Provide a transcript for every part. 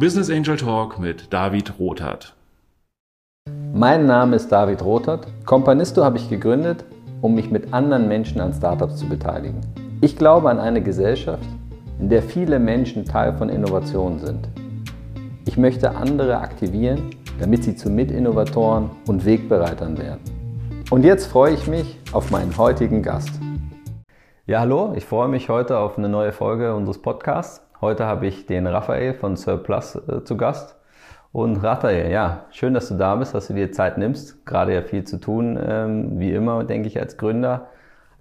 Business Angel Talk mit David Rothart. Mein Name ist David Rothart. Companisto habe ich gegründet, um mich mit anderen Menschen an Startups zu beteiligen. Ich glaube an eine Gesellschaft, in der viele Menschen Teil von Innovationen sind. Ich möchte andere aktivieren, damit sie zu Mitinnovatoren und Wegbereitern werden. Und jetzt freue ich mich auf meinen heutigen Gast. Ja, hallo, ich freue mich heute auf eine neue Folge unseres Podcasts. Heute habe ich den Raphael von Surplus äh, zu Gast. Und Raphael, ja, schön, dass du da bist, dass du dir Zeit nimmst. Gerade ja viel zu tun, ähm, wie immer, denke ich, als Gründer.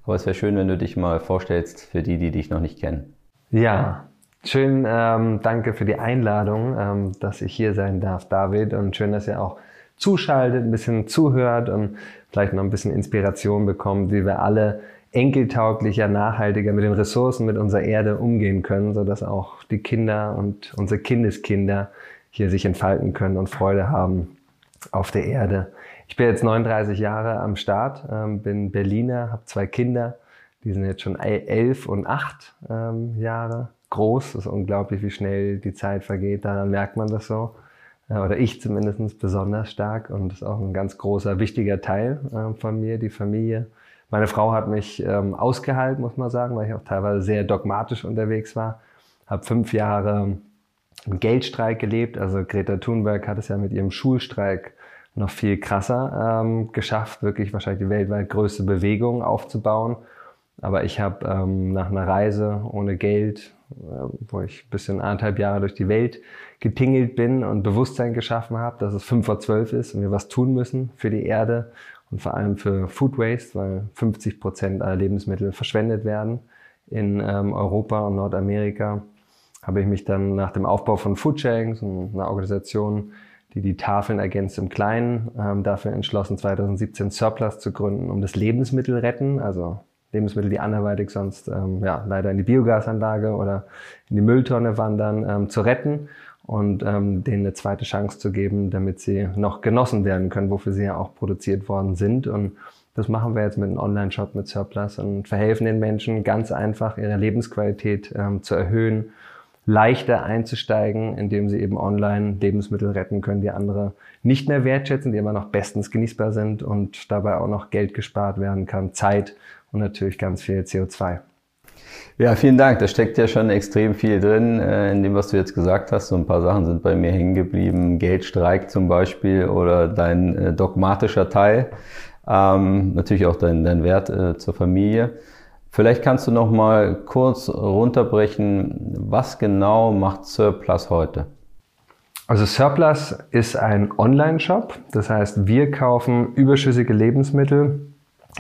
Aber es wäre schön, wenn du dich mal vorstellst für die, die dich noch nicht kennen. Ja, schön, ähm, danke für die Einladung, ähm, dass ich hier sein darf, David. Und schön, dass ihr auch zuschaltet, ein bisschen zuhört und vielleicht noch ein bisschen Inspiration bekommt, wie wir alle enkeltauglicher, nachhaltiger mit den Ressourcen, mit unserer Erde umgehen können, so dass auch die Kinder und unsere Kindeskinder hier sich entfalten können und Freude haben auf der Erde. Ich bin jetzt 39 Jahre am Start, ähm, bin Berliner, habe zwei Kinder, die sind jetzt schon elf und acht ähm, Jahre groß. Es ist unglaublich, wie schnell die Zeit vergeht. Daran merkt man das so. Äh, oder ich zumindest besonders stark. Und das ist auch ein ganz großer, wichtiger Teil äh, von mir, die Familie. Meine Frau hat mich ähm, ausgehalten, muss man sagen, weil ich auch teilweise sehr dogmatisch unterwegs war. Habe fünf Jahre im Geldstreik gelebt. Also Greta Thunberg hat es ja mit ihrem Schulstreik noch viel krasser ähm, geschafft, wirklich wahrscheinlich die weltweit größte Bewegung aufzubauen. Aber ich habe ähm, nach einer Reise ohne Geld, äh, wo ich ein bisschen anderthalb Jahre durch die Welt getingelt bin und Bewusstsein geschaffen habe, dass es fünf vor zwölf ist und wir was tun müssen für die Erde und vor allem für Food Waste, weil 50 Prozent aller Lebensmittel verschwendet werden in ähm, Europa und Nordamerika habe ich mich dann nach dem Aufbau von Foodsharing, einer Organisation, die die Tafeln ergänzt im Kleinen, ähm, dafür entschlossen, 2017 Surplus zu gründen, um das Lebensmittel retten, also Lebensmittel, die anderweitig sonst ähm, ja, leider in die Biogasanlage oder in die Mülltonne wandern, ähm, zu retten und ähm, denen eine zweite Chance zu geben, damit sie noch genossen werden können, wofür sie ja auch produziert worden sind. Und das machen wir jetzt mit einem Online-Shop mit Surplus und verhelfen den Menschen ganz einfach, ihre Lebensqualität ähm, zu erhöhen leichter einzusteigen, indem sie eben online Lebensmittel retten können, die andere nicht mehr wertschätzen, die immer noch bestens genießbar sind und dabei auch noch Geld gespart werden kann, Zeit und natürlich ganz viel CO2. Ja, vielen Dank. Da steckt ja schon extrem viel drin äh, in dem, was du jetzt gesagt hast. So ein paar Sachen sind bei mir hängen geblieben. Geldstreik zum Beispiel oder dein äh, dogmatischer Teil. Ähm, natürlich auch dein, dein Wert äh, zur Familie. Vielleicht kannst du noch mal kurz runterbrechen, was genau macht Surplus heute? Also Surplus ist ein Online-Shop. Das heißt, wir kaufen überschüssige Lebensmittel.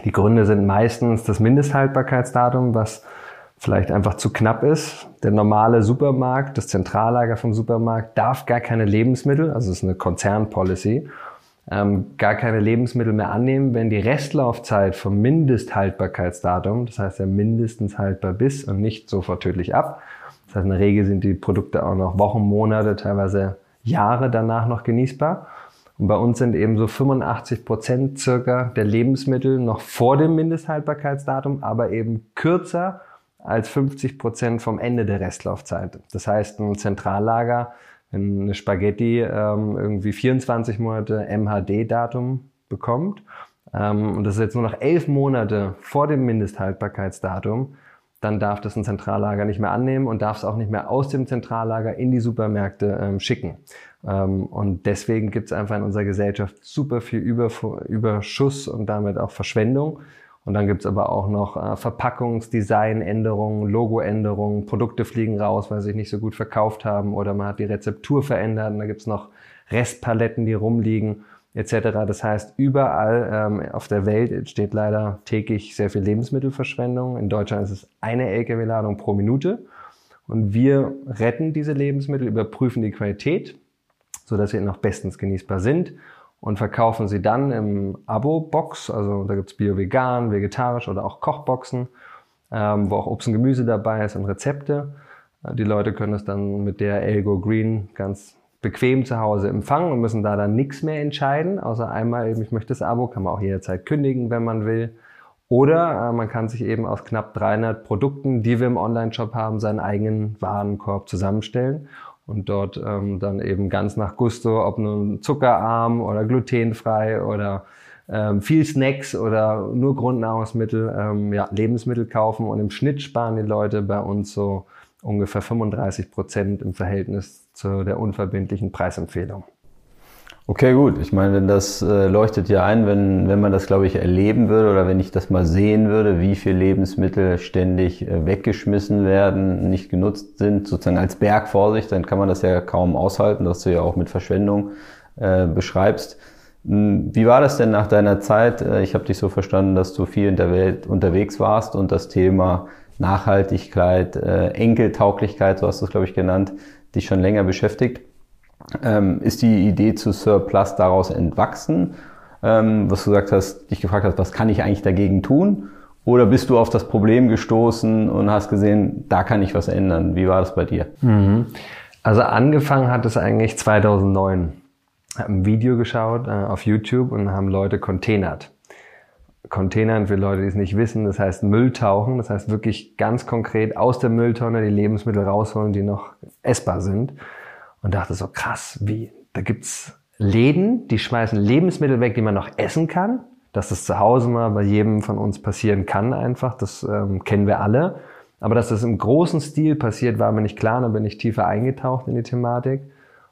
Die Gründe sind meistens das Mindesthaltbarkeitsdatum, was vielleicht einfach zu knapp ist. Der normale Supermarkt, das Zentrallager vom Supermarkt darf gar keine Lebensmittel, also es ist eine Konzernpolicy, ähm, gar keine Lebensmittel mehr annehmen, wenn die Restlaufzeit vom Mindesthaltbarkeitsdatum, das heißt ja mindestens haltbar bis und nicht sofort tödlich ab. Das heißt, in der Regel sind die Produkte auch noch Wochen, Monate, teilweise Jahre danach noch genießbar. Und bei uns sind eben so 85 Prozent circa der Lebensmittel noch vor dem Mindesthaltbarkeitsdatum, aber eben kürzer als 50 Prozent vom Ende der Restlaufzeit. Das heißt, ein Zentrallager wenn eine Spaghetti ähm, irgendwie 24 Monate MHD-Datum bekommt ähm, und das ist jetzt nur noch elf Monate vor dem Mindesthaltbarkeitsdatum, dann darf das ein Zentrallager nicht mehr annehmen und darf es auch nicht mehr aus dem Zentrallager in die Supermärkte ähm, schicken. Ähm, und deswegen gibt es einfach in unserer Gesellschaft super viel Überschuss und damit auch Verschwendung. Und dann gibt's aber auch noch äh, Verpackungsdesignänderungen, Logoänderungen, Produkte fliegen raus, weil sie sich nicht so gut verkauft haben oder man hat die Rezeptur verändert und da gibt's noch Restpaletten, die rumliegen etc. Das heißt, überall ähm, auf der Welt entsteht leider täglich sehr viel Lebensmittelverschwendung. In Deutschland ist es eine Lkw-Ladung pro Minute. Und wir retten diese Lebensmittel, überprüfen die Qualität, sodass sie noch bestens genießbar sind und verkaufen sie dann im Abo-Box. Also da gibt's Bio-Vegan, vegetarisch oder auch Kochboxen, ähm, wo auch Obst und Gemüse dabei ist und Rezepte. Äh, die Leute können es dann mit der Elgo Green ganz bequem zu Hause empfangen und müssen da dann nichts mehr entscheiden, außer einmal eben, ich möchte das Abo, kann man auch jederzeit kündigen, wenn man will. Oder äh, man kann sich eben aus knapp 300 Produkten, die wir im Online-Shop haben, seinen eigenen Warenkorb zusammenstellen und dort ähm, dann eben ganz nach Gusto, ob nun zuckerarm oder glutenfrei oder ähm, viel Snacks oder nur Grundnahrungsmittel, ähm, ja, Lebensmittel kaufen und im Schnitt sparen die Leute bei uns so ungefähr 35 Prozent im Verhältnis zu der unverbindlichen Preisempfehlung. Okay, gut. Ich meine, das äh, leuchtet ja ein, wenn, wenn man das, glaube ich, erleben würde oder wenn ich das mal sehen würde, wie viele Lebensmittel ständig äh, weggeschmissen werden, nicht genutzt sind, sozusagen als Bergvorsicht, dann kann man das ja kaum aushalten, dass du ja auch mit Verschwendung äh, beschreibst. Hm, wie war das denn nach deiner Zeit? Äh, ich habe dich so verstanden, dass du viel in der Welt unterwegs warst und das Thema Nachhaltigkeit, äh, Enkeltauglichkeit, so hast du es, glaube ich, genannt, dich schon länger beschäftigt. Ähm, ist die Idee zu Surplus daraus entwachsen? Ähm, was du gesagt hast, dich gefragt hast, was kann ich eigentlich dagegen tun? Oder bist du auf das Problem gestoßen und hast gesehen, da kann ich was ändern? Wie war das bei dir? Mhm. Also angefangen hat es eigentlich 2009. Ich habe ein Video geschaut äh, auf YouTube und haben Leute containert. Containern für Leute, die es nicht wissen, das heißt Mülltauchen, das heißt wirklich ganz konkret aus der Mülltonne die Lebensmittel rausholen, die noch essbar sind und dachte so, krass, wie, da gibt's Läden, die schmeißen Lebensmittel weg, die man noch essen kann. Dass das zu Hause mal bei jedem von uns passieren kann einfach, das ähm, kennen wir alle. Aber dass das im großen Stil passiert, war mir nicht klar. Dann bin ich tiefer eingetaucht in die Thematik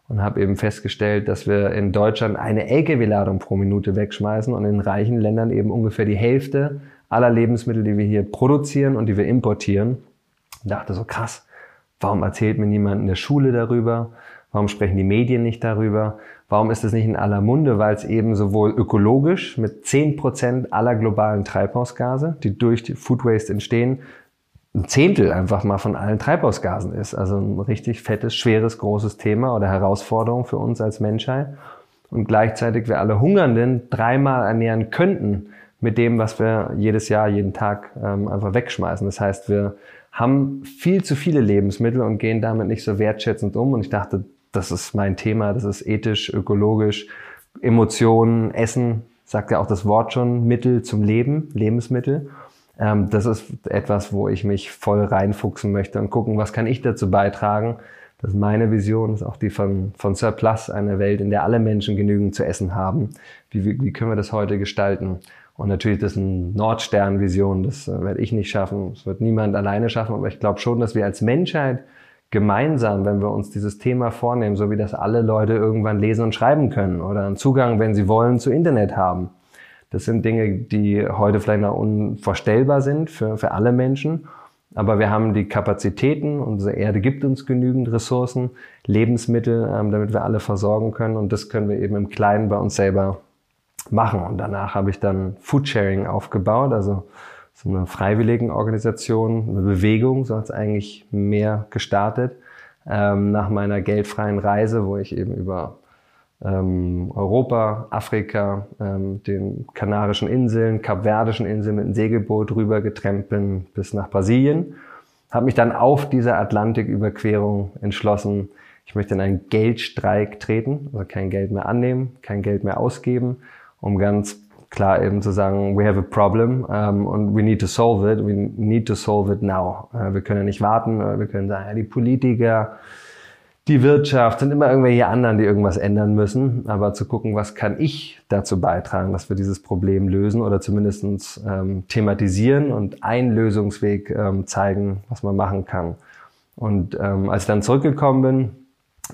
und habe eben festgestellt, dass wir in Deutschland eine LKW-Ladung pro Minute wegschmeißen und in reichen Ländern eben ungefähr die Hälfte aller Lebensmittel, die wir hier produzieren und die wir importieren. Und dachte so krass, warum erzählt mir niemand in der Schule darüber? Warum sprechen die Medien nicht darüber? Warum ist es nicht in aller Munde? Weil es eben sowohl ökologisch mit zehn Prozent aller globalen Treibhausgase, die durch die Food Waste entstehen, ein Zehntel einfach mal von allen Treibhausgasen ist. Also ein richtig fettes, schweres, großes Thema oder Herausforderung für uns als Menschheit. Und gleichzeitig wir alle Hungernden dreimal ernähren könnten mit dem, was wir jedes Jahr, jeden Tag ähm, einfach wegschmeißen. Das heißt, wir haben viel zu viele Lebensmittel und gehen damit nicht so wertschätzend um. Und ich dachte, das ist mein Thema, das ist ethisch, ökologisch, Emotionen, Essen, sagt ja auch das Wort schon, Mittel zum Leben, Lebensmittel. Ähm, das ist etwas, wo ich mich voll reinfuchsen möchte und gucken, was kann ich dazu beitragen. Das ist meine Vision, ist auch die von, von Surplus, eine Welt, in der alle Menschen genügend zu essen haben. Wie, wie, wie können wir das heute gestalten? Und natürlich das ist eine Nordstern-Vision, das äh, werde ich nicht schaffen, das wird niemand alleine schaffen, aber ich glaube schon, dass wir als Menschheit gemeinsam, wenn wir uns dieses Thema vornehmen, so wie das alle Leute irgendwann lesen und schreiben können oder einen Zugang, wenn sie wollen, zu Internet haben. Das sind Dinge, die heute vielleicht noch unvorstellbar sind für, für alle Menschen. Aber wir haben die Kapazitäten, unsere Erde gibt uns genügend Ressourcen, Lebensmittel, ähm, damit wir alle versorgen können. Und das können wir eben im Kleinen bei uns selber machen. Und danach habe ich dann Foodsharing aufgebaut, also so eine freiwilligen Organisation, eine Bewegung, so hat es eigentlich mehr gestartet. Ähm, nach meiner geldfreien Reise, wo ich eben über ähm, Europa, Afrika, ähm, den Kanarischen Inseln, Kapverdischen Inseln mit dem Segelboot rüber getrennt bin bis nach Brasilien. Habe mich dann auf dieser Atlantiküberquerung entschlossen, ich möchte in einen Geldstreik treten, also kein Geld mehr annehmen, kein Geld mehr ausgeben, um ganz klar eben zu sagen, we have a problem um, ähm, und we need to solve it, we need to solve it now. Uh, wir können ja nicht warten, uh, wir können sagen, ja, die Politiker, die Wirtschaft sind immer irgendwelche anderen, die irgendwas ändern müssen. Aber zu gucken, was kann ich dazu beitragen, dass wir dieses Problem lösen oder zumindest ähm, thematisieren und einen Lösungsweg ähm, zeigen, was man machen kann. Und ähm, als ich dann zurückgekommen bin,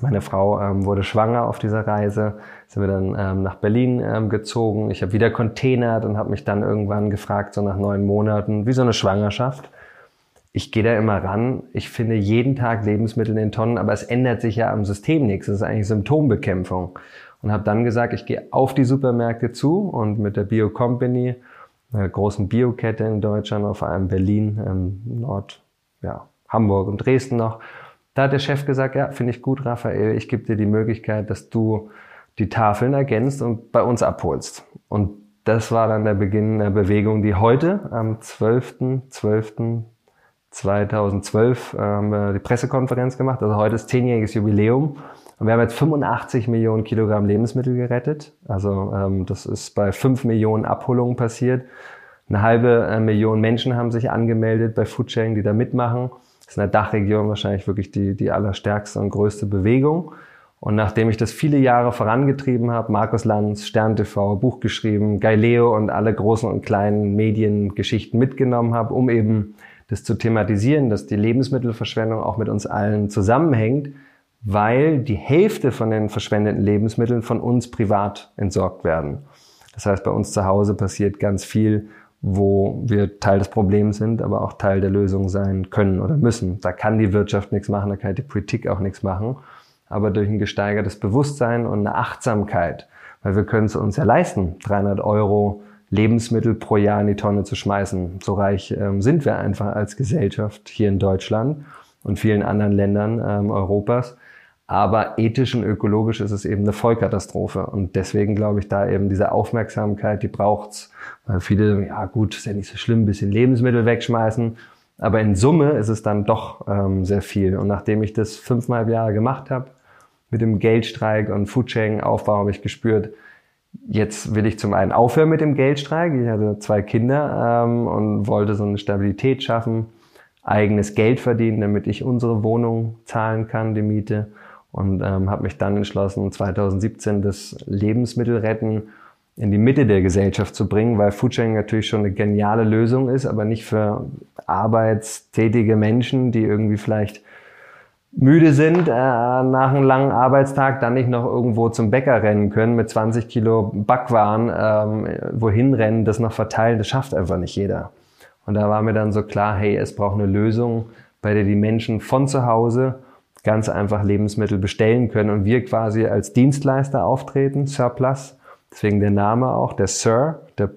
meine Frau ähm, wurde schwanger auf dieser Reise, sind wir dann ähm, nach Berlin ähm, gezogen. Ich habe wieder containert und habe mich dann irgendwann gefragt, so nach neun Monaten, wie so eine Schwangerschaft. Ich gehe da immer ran. Ich finde jeden Tag Lebensmittel in den Tonnen, aber es ändert sich ja am System nichts. Das ist eigentlich Symptombekämpfung. Und habe dann gesagt, ich gehe auf die Supermärkte zu und mit der Bio Company, einer großen Biokette in Deutschland, vor allem Berlin, ähm, Nord, ja, Hamburg und Dresden noch, da hat der Chef gesagt, ja, finde ich gut, Raphael, ich gebe dir die Möglichkeit, dass du die Tafeln ergänzt und bei uns abholst. Und das war dann der Beginn der Bewegung, die heute am 12.12.2012 haben wir die Pressekonferenz gemacht. Also heute ist zehnjähriges Jubiläum. Und wir haben jetzt 85 Millionen Kilogramm Lebensmittel gerettet. Also ähm, das ist bei 5 Millionen Abholungen passiert. Eine halbe äh, Million Menschen haben sich angemeldet bei Foodsharing, die da mitmachen. ist in der Dachregion wahrscheinlich wirklich die, die allerstärkste und größte Bewegung. Und nachdem ich das viele Jahre vorangetrieben habe, Markus Lanz, Stern TV, Buch geschrieben, Galileo und alle großen und kleinen Mediengeschichten mitgenommen habe, um eben das zu thematisieren, dass die Lebensmittelverschwendung auch mit uns allen zusammenhängt, weil die Hälfte von den verschwendeten Lebensmitteln von uns privat entsorgt werden. Das heißt, bei uns zu Hause passiert ganz viel, wo wir Teil des Problems sind, aber auch Teil der Lösung sein können oder müssen. Da kann die Wirtschaft nichts machen, da kann die Politik auch nichts machen. Aber durch ein gesteigertes Bewusstsein und eine Achtsamkeit, weil wir können es uns ja leisten, 300 Euro Lebensmittel pro Jahr in die Tonne zu schmeißen. So reich ähm, sind wir einfach als Gesellschaft hier in Deutschland und vielen anderen Ländern ähm, Europas. Aber ethisch und ökologisch ist es eben eine Vollkatastrophe. Und deswegen glaube ich, da eben diese Aufmerksamkeit, die braucht's. Weil viele, ja gut, ist ja nicht so schlimm, ein bisschen Lebensmittel wegschmeißen. Aber in Summe ist es dann doch ähm, sehr viel. Und nachdem ich das fünfmal Jahre gemacht habe, mit dem Geldstreik und Foodsharing-Aufbau habe ich gespürt, jetzt will ich zum einen aufhören mit dem Geldstreik. Ich hatte zwei Kinder ähm, und wollte so eine Stabilität schaffen, eigenes Geld verdienen, damit ich unsere Wohnung zahlen kann, die Miete und ähm, habe mich dann entschlossen, 2017 das Lebensmittelretten in die Mitte der Gesellschaft zu bringen, weil Foodsharing natürlich schon eine geniale Lösung ist, aber nicht für arbeitstätige Menschen, die irgendwie vielleicht müde sind äh, nach einem langen Arbeitstag, dann nicht noch irgendwo zum Bäcker rennen können mit 20 Kilo Backwaren, ähm, wohin rennen, das noch verteilen, das schafft einfach nicht jeder. Und da war mir dann so klar, hey, es braucht eine Lösung, bei der die Menschen von zu Hause ganz einfach Lebensmittel bestellen können und wir quasi als Dienstleister auftreten, Surplus, deswegen der Name auch, der Sir, der,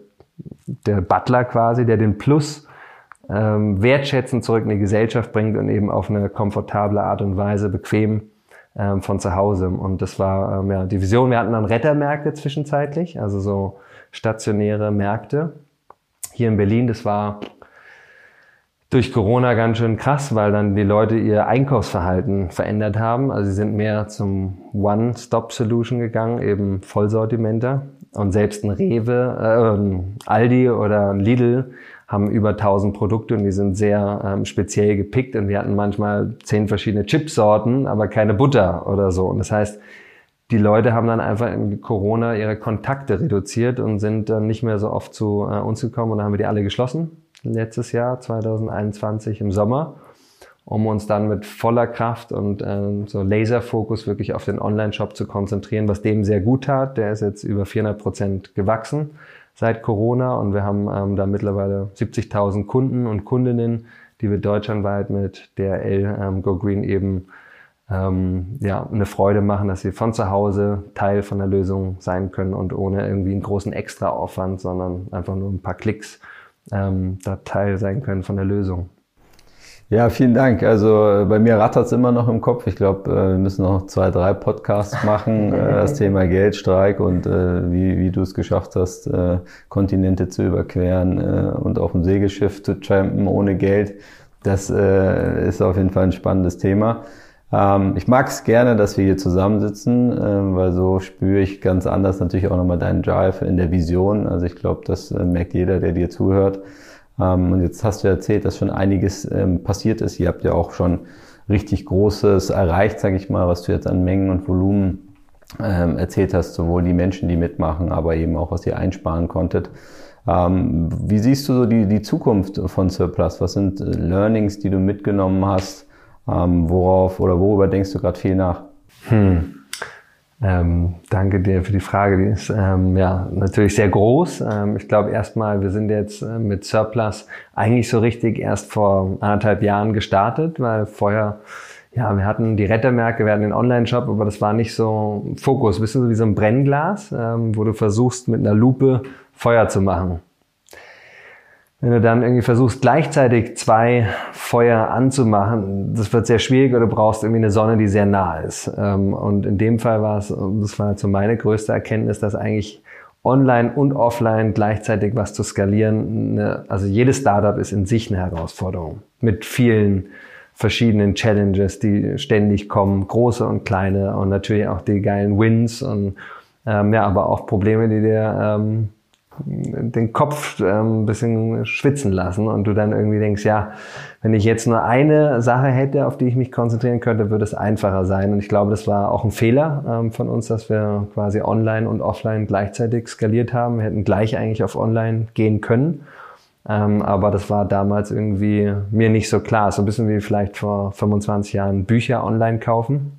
der Butler quasi, der den Plus ähm, wertschätzend zurück in die Gesellschaft bringt und eben auf eine komfortable Art und Weise bequem ähm, von zu Hause. Und das war ähm, ja die Vision. Wir hatten dann Rettermärkte zwischenzeitlich, also so stationäre Märkte hier in Berlin. Das war durch Corona ganz schön krass, weil dann die Leute ihr Einkaufsverhalten verändert haben. Also sie sind mehr zum One-Stop-Solution gegangen, eben Vollsortimenter. Und selbst ein Rewe, äh, Aldi oder ein Lidl haben über 1000 Produkte und die sind sehr ähm, speziell gepickt und wir hatten manchmal zehn verschiedene Chipsorten, aber keine Butter oder so. Und das heißt, die Leute haben dann einfach in Corona ihre Kontakte reduziert und sind dann nicht mehr so oft zu äh, uns gekommen und dann haben wir die alle geschlossen letztes Jahr, 2021 im Sommer, um uns dann mit voller Kraft und äh, so Laserfokus wirklich auf den Online-Shop zu konzentrieren, was dem sehr gut tat. Der ist jetzt über 400 Prozent gewachsen seit Corona und wir haben ähm, da mittlerweile 70.000 Kunden und Kundinnen, die wir deutschlandweit mit DRL ähm, Go Green eben ähm, ja, eine Freude machen, dass sie von zu Hause Teil von der Lösung sein können und ohne irgendwie einen großen Extraaufwand, sondern einfach nur ein paar Klicks ähm, da Teil sein können von der Lösung. Ja, vielen Dank. Also äh, bei mir rattert es immer noch im Kopf. Ich glaube, äh, wir müssen noch zwei, drei Podcasts machen. Äh, das Thema Geldstreik und wie, wie du es geschafft hast, Kontinente zu überqueren und auf dem Segelschiff zu trampen ohne Geld. Das ist auf jeden Fall ein spannendes Thema. Ähm, ich mag es gerne, dass wir hier zusammensitzen, weil so spüre ich ganz anders natürlich auch nochmal deinen Drive in der Vision. Also ich glaube, das merkt jeder, der dir zuhört. Ähm, und jetzt hast du erzählt, dass schon einiges ähm, passiert ist. Ihr habt ja auch schon richtig Großes erreicht, sage ich mal, was du jetzt an Mengen und Volumen ähm, erzählt hast, sowohl die Menschen, die mitmachen, aber eben auch, was ihr einsparen konntet. Wie siehst du so die, die Zukunft von Surplus? Was sind äh, Learnings, die du mitgenommen hast? Worauf oder worüber denkst du gerade viel nach? Hm. Ähm, danke dir für die Frage. Die ist ähm, ja natürlich sehr groß. Ähm, ich glaube erstmal, wir sind jetzt äh, mit Surplus eigentlich so richtig erst vor anderthalb Jahren gestartet, weil vorher ja, wir hatten die Rettermärkte, wir hatten den Online-Shop, aber das war nicht so Fokus. Bisschen so wie so ein Brennglas, ähm, wo du versuchst mit einer Lupe Feuer zu machen. Wenn du dann irgendwie versuchst, gleichzeitig zwei Feuer anzumachen, das wird sehr schwierig oder du brauchst irgendwie eine Sonne, die sehr nah ist. Ähm, und in dem Fall war es, das war so meine größte Erkenntnis, dass eigentlich online und offline gleichzeitig was zu skalieren, also jedes Startup ist in sich eine Herausforderung mit vielen verschiedenen Challenges, die ständig kommen, große und kleine und natürlich auch die geilen Wins und ähm, ja, aber auch Probleme, die dir ähm, den Kopf ähm, ein bisschen schwitzen lassen und du dann irgendwie denkst, ja, wenn ich jetzt nur eine Sache hätte, auf die ich mich konzentrieren könnte, würde es einfacher sein. Und ich glaube, das war auch ein Fehler ähm, von uns, dass wir quasi online und offline gleichzeitig skaliert haben. Wir hätten gleich eigentlich auf online gehen können. Ähm, aber das war damals irgendwie mir nicht so klar. So ein bisschen wie vielleicht vor 25 Jahren Bücher online kaufen.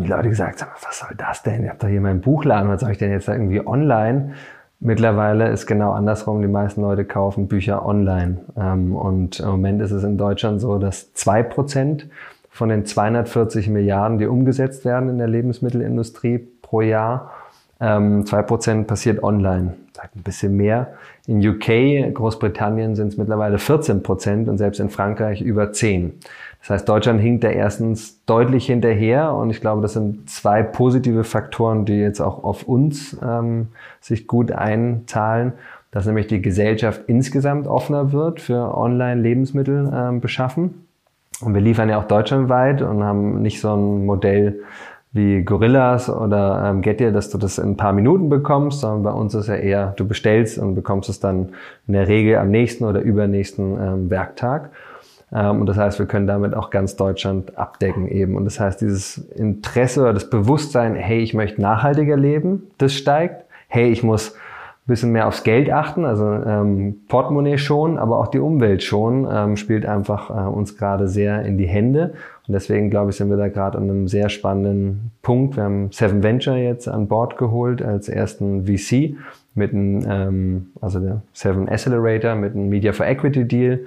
Und die Leute gesagt was soll das denn? Ich habe doch hier meinen Buchladen, was soll ich denn jetzt irgendwie online? Mittlerweile ist genau andersrum. Die meisten Leute kaufen Bücher online. Ähm, und im Moment ist es in Deutschland so, dass zwei Prozent von den 240 Milliarden, die umgesetzt werden in der Lebensmittelindustrie pro Jahr, ähm, zwei Prozent passiert online. Sagt ein bisschen mehr. In UK, Großbritannien sind es mittlerweile 14 Prozent und selbst in Frankreich über 10. Das heißt, Deutschland hinkt da erstens deutlich hinterher und ich glaube, das sind zwei positive Faktoren, die jetzt auch auf uns ähm, sich gut einzahlen, dass nämlich die Gesellschaft insgesamt offener wird für Online-Lebensmittel ähm, beschaffen. Und wir liefern ja auch deutschlandweit und haben nicht so ein Modell wie Gorillas oder ähm, Getir, dass du das in ein paar Minuten bekommst, sondern bei uns ist ja eher, du bestellst und bekommst es dann in der Regel am nächsten oder übernächsten ähm, Werktag. Ähm, und das heißt, wir können damit auch ganz Deutschland abdecken eben. Und das heißt, dieses Interesse oder das Bewusstsein, hey, ich möchte nachhaltiger leben, das steigt. Hey, ich muss ein bisschen mehr aufs Geld achten, also ähm, Portemonnaie schon, aber auch die Umwelt schon, ähm, spielt einfach äh, uns gerade sehr in die Hände. Und deswegen, glaube ich, sind wir da gerade an einem sehr spannenden Punkt. Wir haben Seven Venture jetzt an Bord geholt als ersten VC mit einem, ähm, also der Seven Accelerator mit einem Media for Equity Deal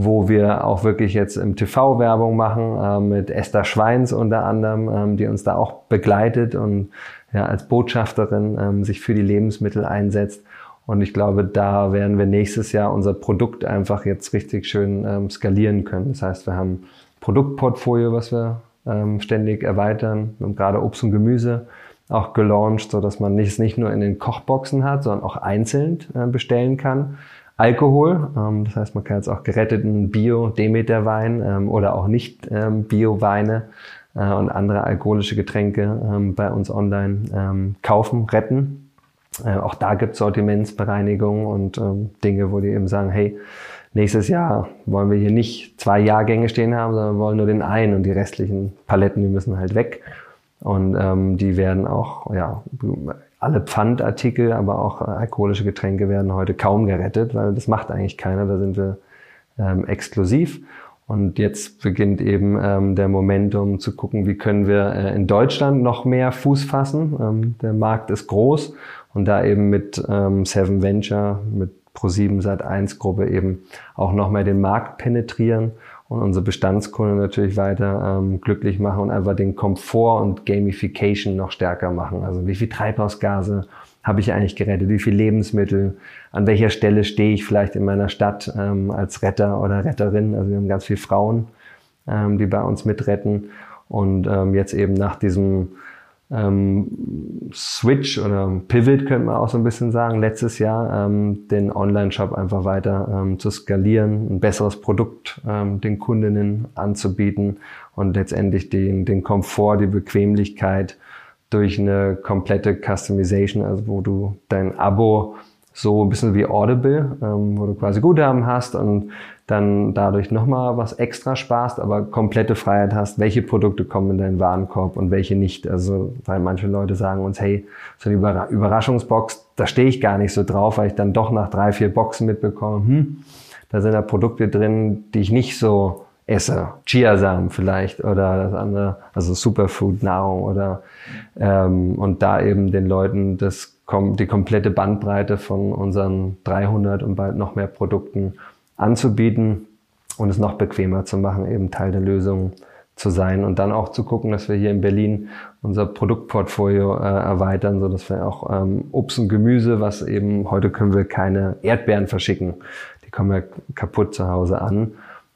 wo wir auch wirklich jetzt im TV Werbung machen, äh, mit Esther Schweins unter anderem, ähm, die uns da auch begleitet und ja, als Botschafterin ähm, sich für die Lebensmittel einsetzt. Und ich glaube, da werden wir nächstes Jahr unser Produkt einfach jetzt richtig schön ähm, skalieren können. Das heißt, wir haben Produktportfolio, was wir ähm, ständig erweitern. Wir haben gerade Obst und Gemüse auch gelauncht, so dass man es nicht nur in den Kochboxen hat, sondern auch einzeln äh, bestellen kann. Alkohol. Ähm, das heißt, man kann jetzt auch geretteten Bio-Demeter-Wein ähm, oder auch nicht ähm, äh, und andere alkoholische Getränke ähm, bei uns online ähm, kaufen, retten. Äh, auch da gibt es Sortimentsbereinigung und ähm, Dinge, wo die eben sagen, hey, nächstes Jahr wollen wir hier nicht zwei Jahrgänge stehen haben, sondern wollen nur den einen und die restlichen Paletten, die müssen halt weg. Und ähm, die werden auch ja, alle Pfandartikel, aber auch äh, alkoholische Getränke werden heute kaum gerettet, weil das macht eigentlich keiner. Da sind wir ähm, exklusiv. Und jetzt beginnt eben ähm, der Moment, um zu gucken, wie können wir äh, in Deutschland noch mehr Fuß fassen. Ähm, der Markt ist groß und da eben mit ähm, Seven Venture, mit Pro7 Sat1 Gruppe eben auch noch mehr den Markt penetrieren und unsere Bestandskunden natürlich weiter ähm, glücklich machen und einfach den Komfort und Gamification noch stärker machen. Also wie viel Treibhausgase habe ich eigentlich gerettet, wie viel Lebensmittel, an welcher Stelle stehe ich vielleicht in meiner Stadt ähm, als Retter oder Retterin. Also wir haben ganz viele Frauen, ähm, die bei uns mitretten und ähm, jetzt eben nach diesem ähm, Switch oder Pivot könnte man auch so ein bisschen sagen, letztes Jahr ähm, den Online-Shop einfach weiter ähm, zu skalieren, ein besseres Produkt ähm, den Kundinnen anzubieten und letztendlich den, den Komfort, die Bequemlichkeit durch eine komplette Customization, also wo du dein Abo so ein bisschen wie Audible, ähm, wo du quasi Guthaben hast und dann dadurch nochmal was extra sparst, aber komplette Freiheit hast, welche Produkte kommen in deinen Warenkorb und welche nicht. Also, weil manche Leute sagen uns, hey, so eine Überraschungsbox, da stehe ich gar nicht so drauf, weil ich dann doch nach drei, vier Boxen mitbekomme, hm, da sind da Produkte drin, die ich nicht so esse. Chiasamen vielleicht oder das andere, also Superfood-Nahrung oder ähm, und da eben den Leuten das die komplette Bandbreite von unseren 300 und bald noch mehr Produkten anzubieten und es noch bequemer zu machen, eben Teil der Lösung zu sein und dann auch zu gucken, dass wir hier in Berlin unser Produktportfolio äh, erweitern, so dass wir auch ähm, Obst und Gemüse, was eben heute können wir keine Erdbeeren verschicken, die kommen ja kaputt zu Hause an.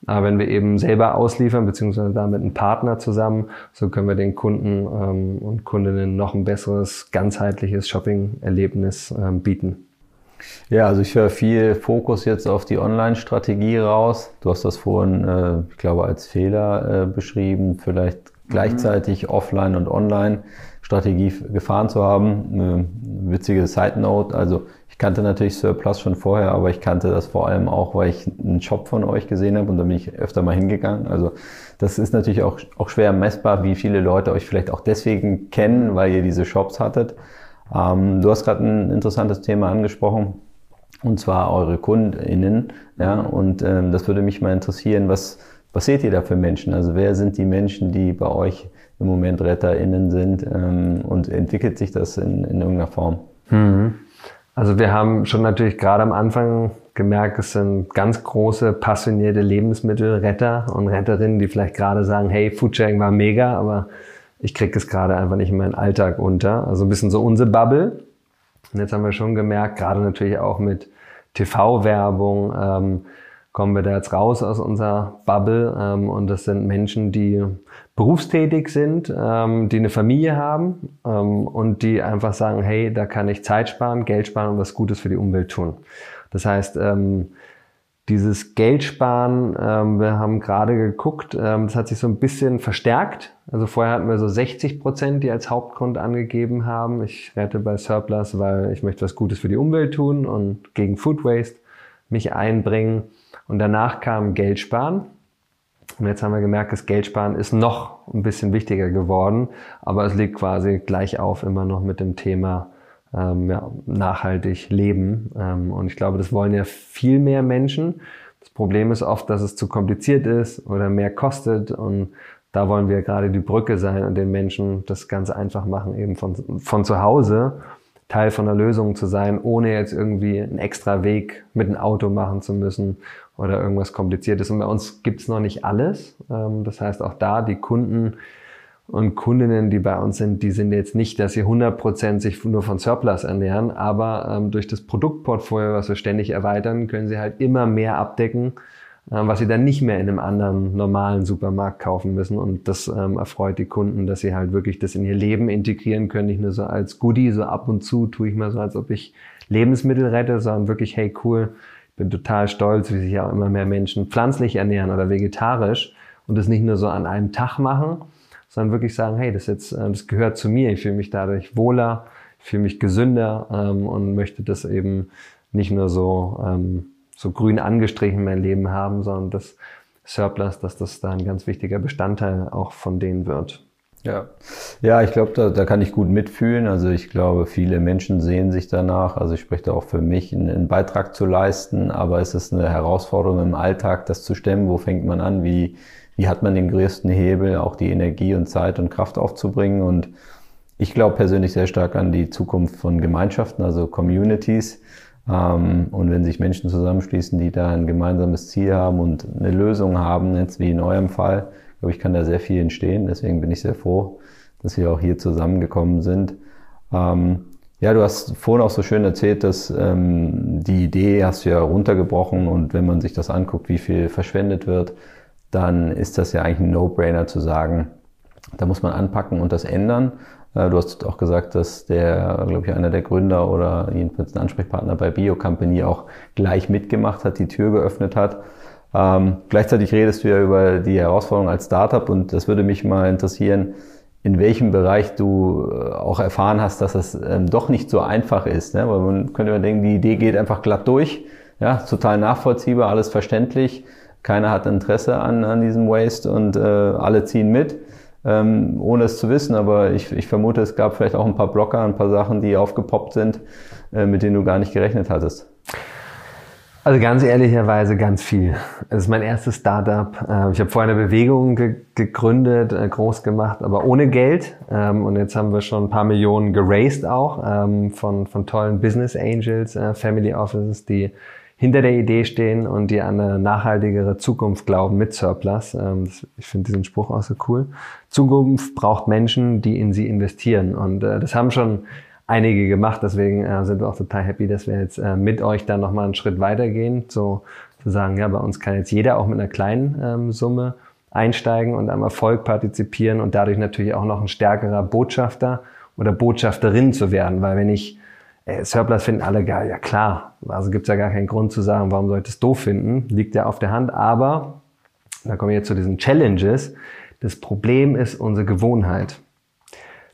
Aber wenn wir eben selber ausliefern, beziehungsweise da mit einem Partner zusammen, so können wir den Kunden ähm, und Kundinnen noch ein besseres, ganzheitliches Shopping-Erlebnis ähm, bieten. Ja, also ich höre viel Fokus jetzt auf die Online-Strategie raus. Du hast das vorhin, äh, ich glaube, als Fehler äh, beschrieben, vielleicht gleichzeitig mhm. offline und online. Strategie gefahren zu haben. Eine witzige Side Note, also ich kannte natürlich Surplus schon vorher, aber ich kannte das vor allem auch, weil ich einen Shop von euch gesehen habe und da bin ich öfter mal hingegangen. Also das ist natürlich auch, auch schwer messbar, wie viele Leute euch vielleicht auch deswegen kennen, weil ihr diese Shops hattet. Ähm, du hast gerade ein interessantes Thema angesprochen, und zwar eure KundInnen. Ja, und ähm, das würde mich mal interessieren, was, was seht ihr da für Menschen? Also wer sind die Menschen, die bei euch im Moment RetterInnen sind ähm, und entwickelt sich das in, in irgendeiner Form? Mhm. Also wir haben schon natürlich gerade am Anfang gemerkt, es sind ganz große, passionierte Lebensmittelretter und Retterinnen, die vielleicht gerade sagen, hey, Foodsharing war mega, aber ich kriege es gerade einfach nicht in meinen Alltag unter. Also ein bisschen so unsere Bubble. Und jetzt haben wir schon gemerkt, gerade natürlich auch mit TV-Werbung, ähm, kommen wir da jetzt raus aus unserer Bubble. Ähm, und das sind Menschen, die berufstätig sind, ähm, die eine Familie haben ähm, und die einfach sagen, hey, da kann ich Zeit sparen, Geld sparen und was Gutes für die Umwelt tun. Das heißt, ähm, dieses Geld sparen, ähm, wir haben gerade geguckt, ähm, das hat sich so ein bisschen verstärkt. Also vorher hatten wir so 60 Prozent, die als Hauptgrund angegeben haben. Ich rette bei Surplus, weil ich möchte was Gutes für die Umwelt tun und gegen Food Waste mich einbringen. Und danach kam Geld sparen. Und jetzt haben wir gemerkt, das Geldsparen ist noch ein bisschen wichtiger geworden, aber es liegt quasi gleich auf immer noch mit dem Thema ähm, ja, nachhaltig leben. Ähm, und ich glaube, das wollen ja viel mehr Menschen. Das Problem ist oft, dass es zu kompliziert ist oder mehr kostet. Und da wollen wir gerade die Brücke sein und den Menschen das ganz einfach machen, eben von, von zu Hause Teil von der Lösung zu sein, ohne jetzt irgendwie einen extra Weg mit einem Auto machen zu müssen oder irgendwas Kompliziertes. Und bei uns gibt's noch nicht alles. Ähm, das heißt, auch da die Kunden und Kundinnen, die bei uns sind, die sind jetzt nicht, dass sie 100% sich nur von Surplus ernähren, aber ähm, durch das Produktportfolio, was wir ständig erweitern, können sie halt immer mehr abdecken, ähm, was sie dann nicht mehr in einem anderen normalen Supermarkt kaufen müssen. Und das ähm, erfreut die Kunden, dass sie halt wirklich das in ihr Leben integrieren können, nicht nur so als Goodie, so ab und zu tue ich mal so, als ob ich Lebensmittel rette, sondern wirklich, hey cool, ich bin total stolz, wie sich auch immer mehr Menschen pflanzlich ernähren oder vegetarisch und das nicht nur so an einem Tag machen, sondern wirklich sagen, hey, das jetzt, äh, das gehört zu mir, ich fühle mich dadurch wohler, ich fühle mich gesünder ähm, und möchte das eben nicht nur so, ähm, so grün angestrichen in mein Leben haben, sondern das Surplus, dass das da ein ganz wichtiger Bestandteil auch von denen wird. Ja, ja, ich glaube, da, da kann ich gut mitfühlen. Also ich glaube, viele Menschen sehen sich danach. Also ich spreche da auch für mich, einen, einen Beitrag zu leisten. Aber es ist eine Herausforderung im Alltag, das zu stemmen. Wo fängt man an? Wie, wie hat man den größten Hebel, auch die Energie und Zeit und Kraft aufzubringen? Und ich glaube persönlich sehr stark an die Zukunft von Gemeinschaften, also Communities. Ähm, und wenn sich Menschen zusammenschließen, die da ein gemeinsames Ziel haben und eine Lösung haben, jetzt wie in eurem Fall, glaube ich, kann da sehr viel entstehen. Deswegen bin ich sehr froh, dass wir auch hier zusammengekommen sind. Ähm, ja, du hast vorhin auch so schön erzählt, dass ähm, die Idee hast du ja runtergebrochen und wenn man sich das anguckt, wie viel verschwendet wird, dann ist das ja eigentlich ein No-Brainer zu sagen, da muss man anpacken und das ändern. Äh, du hast auch gesagt, dass der, glaube ich, einer der Gründer oder jedenfalls ein Ansprechpartner bei Bio Company auch gleich mitgemacht hat, die Tür geöffnet hat. Ähm, gleichzeitig redest du ja über die Herausforderung als Startup und das würde mich mal interessieren, in welchem Bereich du äh, auch erfahren hast, dass es ähm, doch nicht so einfach ist. Ne? Weil man könnte man denken, die Idee geht einfach glatt durch. Ja, total nachvollziehbar, alles verständlich keiner hat Interesse an, an diesem Waste und äh, alle ziehen mit, ähm, ohne es zu wissen. Aber ich, ich vermute, es gab vielleicht auch ein paar Blocker, ein paar Sachen, die aufgepoppt sind, äh, mit denen du gar nicht gerechnet hattest. Also ganz ehrlicherweise ganz viel. Es ist mein erstes Startup. Ähm, ich habe vorher eine Bewegung ge gegründet, äh, groß gemacht, aber ohne Geld. Ähm, und jetzt haben wir schon ein paar Millionen geraced auch ähm, von, von tollen Business Angels, äh, Family Offices, die hinter der Idee stehen und die an eine nachhaltigere Zukunft glauben mit Surplus. Ich finde diesen Spruch auch so cool. Zukunft braucht Menschen, die in sie investieren. Und äh, das haben schon einige gemacht. Deswegen äh, sind wir auch total happy, dass wir jetzt äh, mit euch dann nochmal einen Schritt weitergehen. So zu sagen, ja, bei uns kann jetzt jeder auch mit einer kleinen ähm, Summe einsteigen und am Erfolg partizipieren und dadurch natürlich auch noch ein stärkerer Botschafter oder Botschafterin zu werden. Weil wenn ich äh, Surplus finden alle geil. Ja klar, also gibt's ja gar keinen Grund zu sagen, warum sollte es doof finden. Liegt ja auf der Hand. Aber, da kommen wir jetzt zu diesen Challenges. Das Problem ist unsere Gewohnheit.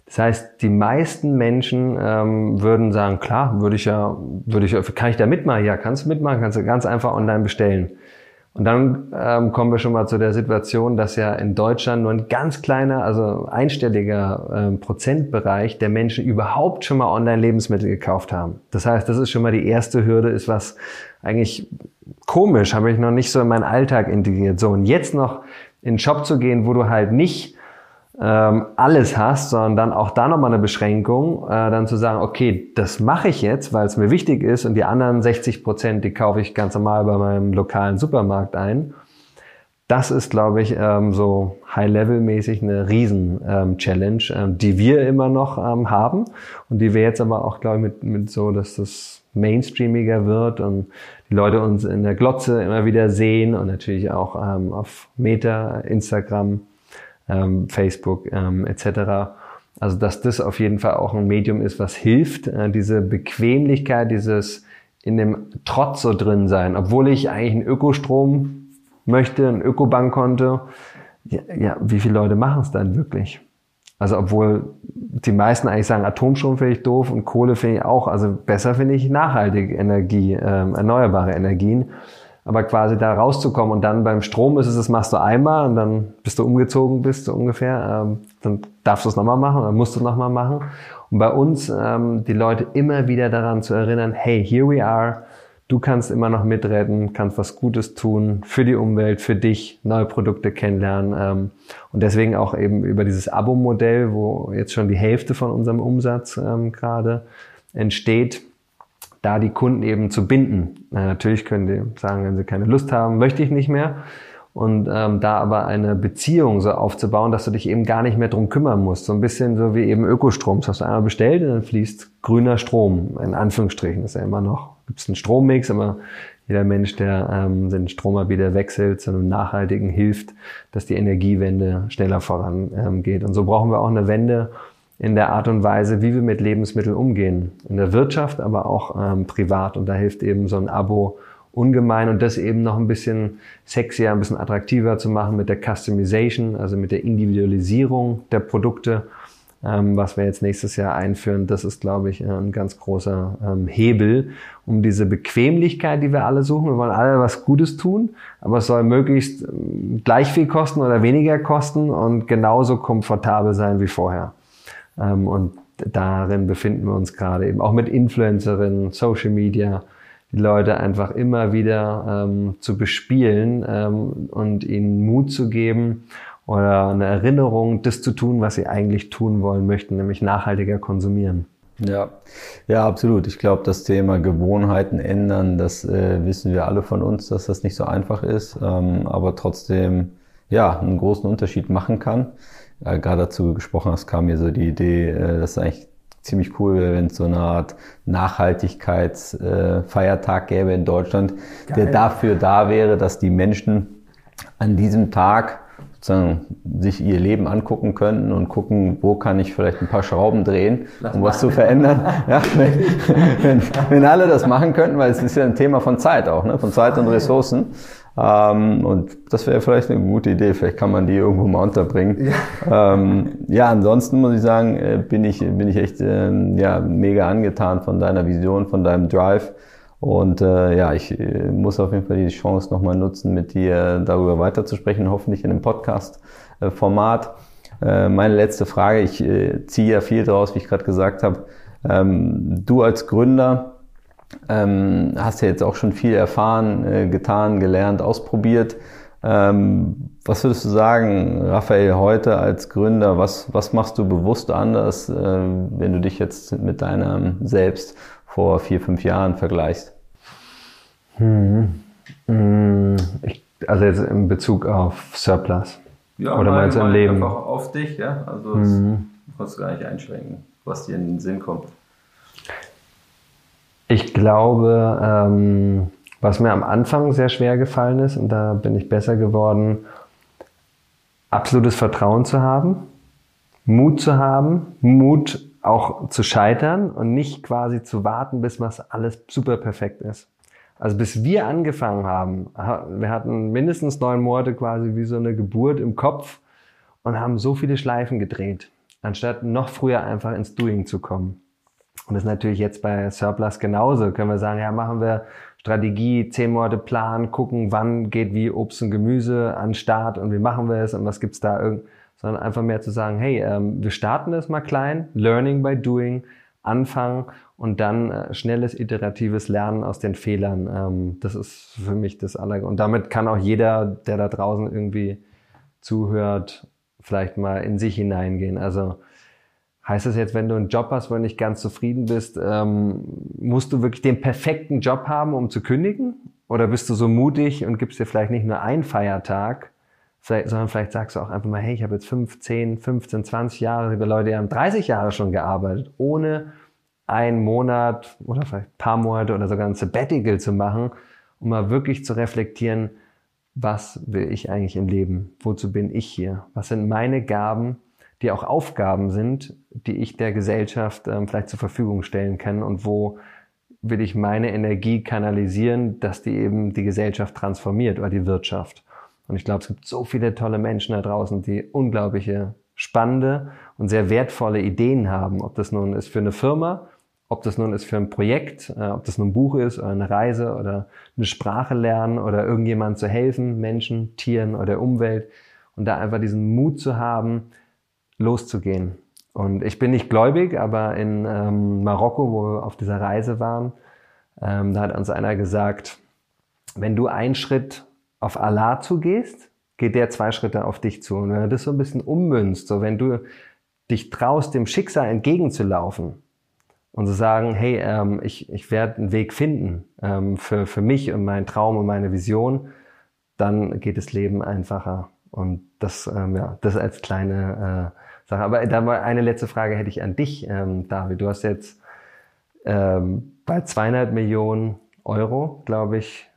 Das heißt, die meisten Menschen ähm, würden sagen, klar, würde ich ja, würde ich, kann ich da mitmachen? Ja, kannst du mitmachen, kannst du ganz einfach online bestellen. Und dann ähm, kommen wir schon mal zu der Situation, dass ja in Deutschland nur ein ganz kleiner, also einstelliger ähm, Prozentbereich der Menschen überhaupt schon mal online Lebensmittel gekauft haben. Das heißt, das ist schon mal die erste Hürde, ist was eigentlich komisch, habe ich noch nicht so in meinen Alltag integriert. So, und jetzt noch in den Shop zu gehen, wo du halt nicht ähm, alles hast, sondern dann auch da nochmal eine Beschränkung, äh, dann zu sagen, okay, das mache ich jetzt, weil es mir wichtig ist und die anderen 60 Prozent, die kaufe ich ganz normal bei meinem lokalen Supermarkt ein. Das ist, glaube ich, ähm, so High-Level-mäßig eine Riesen-Challenge, ähm, ähm, die wir immer noch ähm, haben und die wir jetzt aber auch, glaube ich, mit, mit so, dass das mainstreamiger wird und die Leute uns in der Glotze immer wieder sehen und natürlich auch ähm, auf Meta, Instagram ähm, Facebook ähm, etc. Also dass das auf jeden Fall auch ein Medium ist, was hilft, äh, diese Bequemlichkeit, dieses in dem Trotz so drin sein, obwohl ich eigentlich einen Ökostrom möchte, ein Ökobankkonto. Ja, ja, wie viele Leute machen es dann wirklich? Also obwohl die meisten eigentlich sagen, Atomstrom finde ich doof und Kohle finde ich auch. Also besser finde ich nachhaltige Energie, ähm, erneuerbare Energien. Aber quasi da rauszukommen und dann beim Strom ist es, das machst du einmal und dann bist du umgezogen bist, so ungefähr. Ähm, dann darfst du es nochmal machen oder musst du es nochmal machen. Und bei uns ähm, die Leute immer wieder daran zu erinnern, hey, here we are, du kannst immer noch mitretten, kannst was Gutes tun für die Umwelt, für dich, neue Produkte kennenlernen. Ähm, und deswegen auch eben über dieses Abo-Modell, wo jetzt schon die Hälfte von unserem Umsatz ähm, gerade entsteht, da die Kunden eben zu binden. Na, natürlich können die sagen, wenn sie keine Lust haben, möchte ich nicht mehr. Und ähm, da aber eine Beziehung so aufzubauen, dass du dich eben gar nicht mehr drum kümmern musst. So ein bisschen so wie eben Ökostrom. Das hast du einmal bestellt und dann fließt grüner Strom, in Anführungsstrichen. Das ist ja immer noch, gibt es einen Strommix, aber jeder Mensch, der ähm, den Strom mal wieder wechselt, zu einem nachhaltigen hilft, dass die Energiewende schneller vorangeht. Ähm, und so brauchen wir auch eine Wende, in der Art und Weise, wie wir mit Lebensmitteln umgehen. In der Wirtschaft, aber auch ähm, privat. Und da hilft eben so ein Abo ungemein und das eben noch ein bisschen sexier, ein bisschen attraktiver zu machen mit der Customization, also mit der Individualisierung der Produkte, ähm, was wir jetzt nächstes Jahr einführen. Das ist, glaube ich, ein ganz großer ähm, Hebel, um diese Bequemlichkeit, die wir alle suchen. Wir wollen alle was Gutes tun, aber es soll möglichst ähm, gleich viel kosten oder weniger kosten und genauso komfortabel sein wie vorher. Ähm, und darin befinden wir uns gerade eben auch mit Influencerinnen, Social Media, die Leute einfach immer wieder ähm, zu bespielen ähm, und ihnen Mut zu geben oder eine Erinnerung, das zu tun, was sie eigentlich tun wollen möchten, nämlich nachhaltiger konsumieren. Ja, ja, absolut. Ich glaube, das Thema Gewohnheiten ändern, das äh, wissen wir alle von uns, dass das nicht so einfach ist, ähm, aber trotzdem ja einen großen Unterschied machen kann äh, gerade dazu gesprochen hast, kam mir so die Idee, äh, dass es eigentlich ziemlich cool wäre, wenn es so eine Art Nachhaltigkeitsfeiertag äh, gäbe in Deutschland, Geil. der dafür da wäre, dass die Menschen an diesem Tag sozusagen sich ihr Leben angucken könnten und gucken, wo kann ich vielleicht ein paar Schrauben drehen, Lass um was zu verändern. ja, wenn, wenn, wenn alle das machen könnten, weil es ist ja ein Thema von Zeit auch, ne? von Zeit und Ressourcen. Ähm, und das wäre vielleicht eine gute Idee. Vielleicht kann man die irgendwo mal unterbringen. Ja, ähm, ja ansonsten muss ich sagen, äh, bin ich, bin ich echt äh, ja, mega angetan von deiner Vision, von deinem Drive. Und äh, ja, ich äh, muss auf jeden Fall die Chance nochmal nutzen, mit dir darüber weiterzusprechen, hoffentlich in einem Podcast-Format. Äh, meine letzte Frage, ich ziehe ja viel draus, wie ich gerade gesagt habe. Ähm, du als Gründer, ähm, hast ja jetzt auch schon viel erfahren, äh, getan, gelernt, ausprobiert. Ähm, was würdest du sagen, Raphael, heute als Gründer, was, was machst du bewusst anders, äh, wenn du dich jetzt mit deinem Selbst vor vier, fünf Jahren vergleichst? Hm. Hm. Ich, also jetzt in Bezug auf Surplus. Ja, Oder meinst du im Leben? Einfach auf dich, ja. Also das kannst du gar nicht einschränken, was dir in den Sinn kommt. Ich glaube, ähm, was mir am Anfang sehr schwer gefallen ist, und da bin ich besser geworden, absolutes Vertrauen zu haben, Mut zu haben, Mut auch zu scheitern und nicht quasi zu warten, bis was alles super perfekt ist. Also bis wir angefangen haben, wir hatten mindestens neun Monate quasi wie so eine Geburt im Kopf und haben so viele Schleifen gedreht. anstatt noch früher einfach ins Doing zu kommen. Und das ist natürlich jetzt bei Surplus genauso. Können wir sagen, ja, machen wir Strategie, zehn Monate Plan, gucken, wann geht wie Obst und Gemüse an Start und wie machen wir es und was gibt's da irgend, sondern einfach mehr zu sagen, hey, ähm, wir starten das mal klein, Learning by Doing, anfangen und dann äh, schnelles iteratives Lernen aus den Fehlern. Ähm, das ist für mich das aller und damit kann auch jeder, der da draußen irgendwie zuhört, vielleicht mal in sich hineingehen. Also heißt das jetzt, wenn du einen Job hast, wo du nicht ganz zufrieden bist, ähm, musst du wirklich den perfekten Job haben, um zu kündigen? Oder bist du so mutig und gibst dir vielleicht nicht nur einen Feiertag, sondern vielleicht sagst du auch einfach mal, hey, ich habe jetzt 15, 15, 20 Jahre, die Leute die haben 30 Jahre schon gearbeitet, ohne einen Monat oder vielleicht ein paar Monate oder sogar ein Sabbatical zu machen, um mal wirklich zu reflektieren, was will ich eigentlich im Leben? Wozu bin ich hier? Was sind meine Gaben, die auch Aufgaben sind, die ich der Gesellschaft ähm, vielleicht zur Verfügung stellen kann und wo will ich meine Energie kanalisieren, dass die eben die Gesellschaft transformiert oder die Wirtschaft. Und ich glaube, es gibt so viele tolle Menschen da draußen, die unglaubliche, spannende und sehr wertvolle Ideen haben. Ob das nun ist für eine Firma, ob das nun ist für ein Projekt, äh, ob das nun ein Buch ist oder eine Reise oder eine Sprache lernen oder irgendjemand zu helfen, Menschen, Tieren oder Umwelt. Und da einfach diesen Mut zu haben, loszugehen. Und ich bin nicht gläubig, aber in ähm, Marokko, wo wir auf dieser Reise waren, ähm, da hat uns einer gesagt, wenn du einen Schritt auf Allah zugehst, geht der zwei Schritte auf dich zu. Und wenn du das so ein bisschen ummünzt, so wenn du dich traust, dem Schicksal entgegenzulaufen und zu sagen, hey, ähm, ich, ich werde einen Weg finden ähm, für, für mich und meinen Traum und meine Vision, dann geht das Leben einfacher. Und das, ähm, ja, das als kleine äh, Sache. Aber da war eine letzte Frage hätte ich an dich, ähm, David. Du hast jetzt ähm, bei 200 Millionen Euro, glaube ich,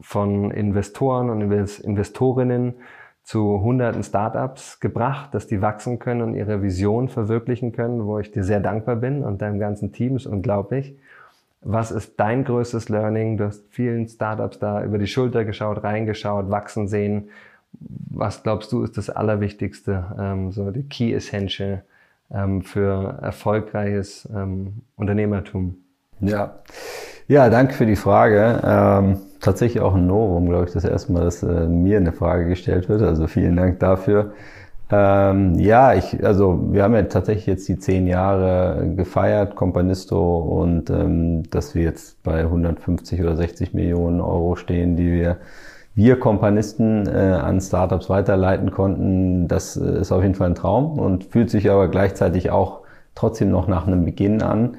von Investoren und Investorinnen zu hunderten Startups gebracht, dass die wachsen können und ihre Vision verwirklichen können, wo ich dir sehr dankbar bin und deinem ganzen Team ist unglaublich. Was ist dein größtes Learning? Du hast vielen Startups da über die Schulter geschaut, reingeschaut, wachsen sehen was glaubst du ist das Allerwichtigste, ähm, so die Key Essential ähm, für erfolgreiches ähm, Unternehmertum? Ja. ja, danke für die Frage. Ähm, tatsächlich auch ein Novum, glaube ich, das erste Mal, dass äh, mir eine Frage gestellt wird. Also vielen Dank dafür. Ähm, ja, ich, also wir haben ja tatsächlich jetzt die zehn Jahre gefeiert, Companisto, und ähm, dass wir jetzt bei 150 oder 60 Millionen Euro stehen, die wir wir Kompanisten äh, an Startups weiterleiten konnten, das äh, ist auf jeden Fall ein Traum und fühlt sich aber gleichzeitig auch trotzdem noch nach einem Beginn an.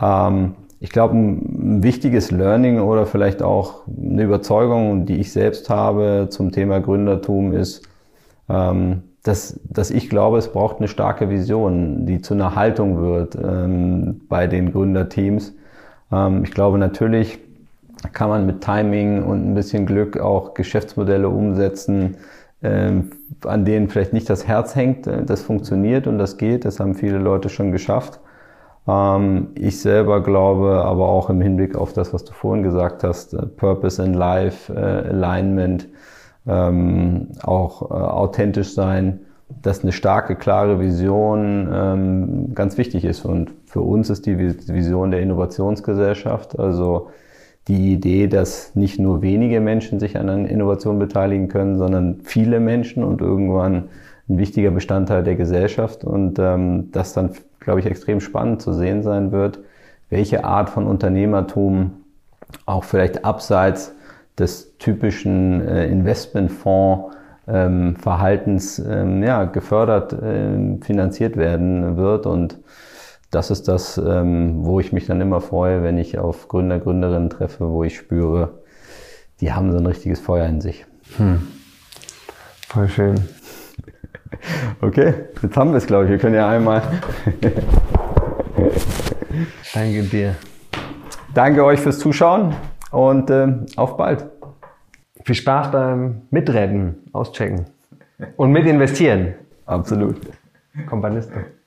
Ähm, ich glaube, ein wichtiges Learning oder vielleicht auch eine Überzeugung, die ich selbst habe zum Thema Gründertum ist, ähm, dass, dass ich glaube, es braucht eine starke Vision, die zu einer Haltung wird ähm, bei den Gründerteams. Ähm, ich glaube natürlich, kann man mit Timing und ein bisschen Glück auch Geschäftsmodelle umsetzen, ähm, an denen vielleicht nicht das Herz hängt. Äh, das funktioniert und das geht. Das haben viele Leute schon geschafft. Ähm, ich selber glaube aber auch im Hinblick auf das, was du vorhin gesagt hast, äh, Purpose in Life, äh, Alignment, ähm, auch authentisch sein, dass eine starke, klare Vision ganz wichtig ist. Und für uns ist die Vision der Innovationsgesellschaft, also die Idee, dass nicht nur wenige Menschen sich an einer Innovation beteiligen können, sondern viele Menschen und irgendwann ein wichtiger Bestandteil der Gesellschaft. Und ähm, das dann, glaube ich, extrem spannend zu sehen sein wird, welche Art von Unternehmertum auch vielleicht abseits des typischen äh, Investmentfonds ähm, Verhaltens ähm, ja, gefördert, äh, finanziert werden wird. Und das ist das, ähm, wo ich mich dann immer freue, wenn ich auf Gründer, Gründerinnen treffe, wo ich spüre, die haben so ein richtiges Feuer in sich. Hm. Voll schön. Okay, jetzt haben wir es, glaube ich. Wir können ja einmal. Danke dir. Danke euch fürs Zuschauen und äh, auf bald. Viel Spaß beim Mitrennen, auschecken und mit investieren. Absolut. Kompanisten.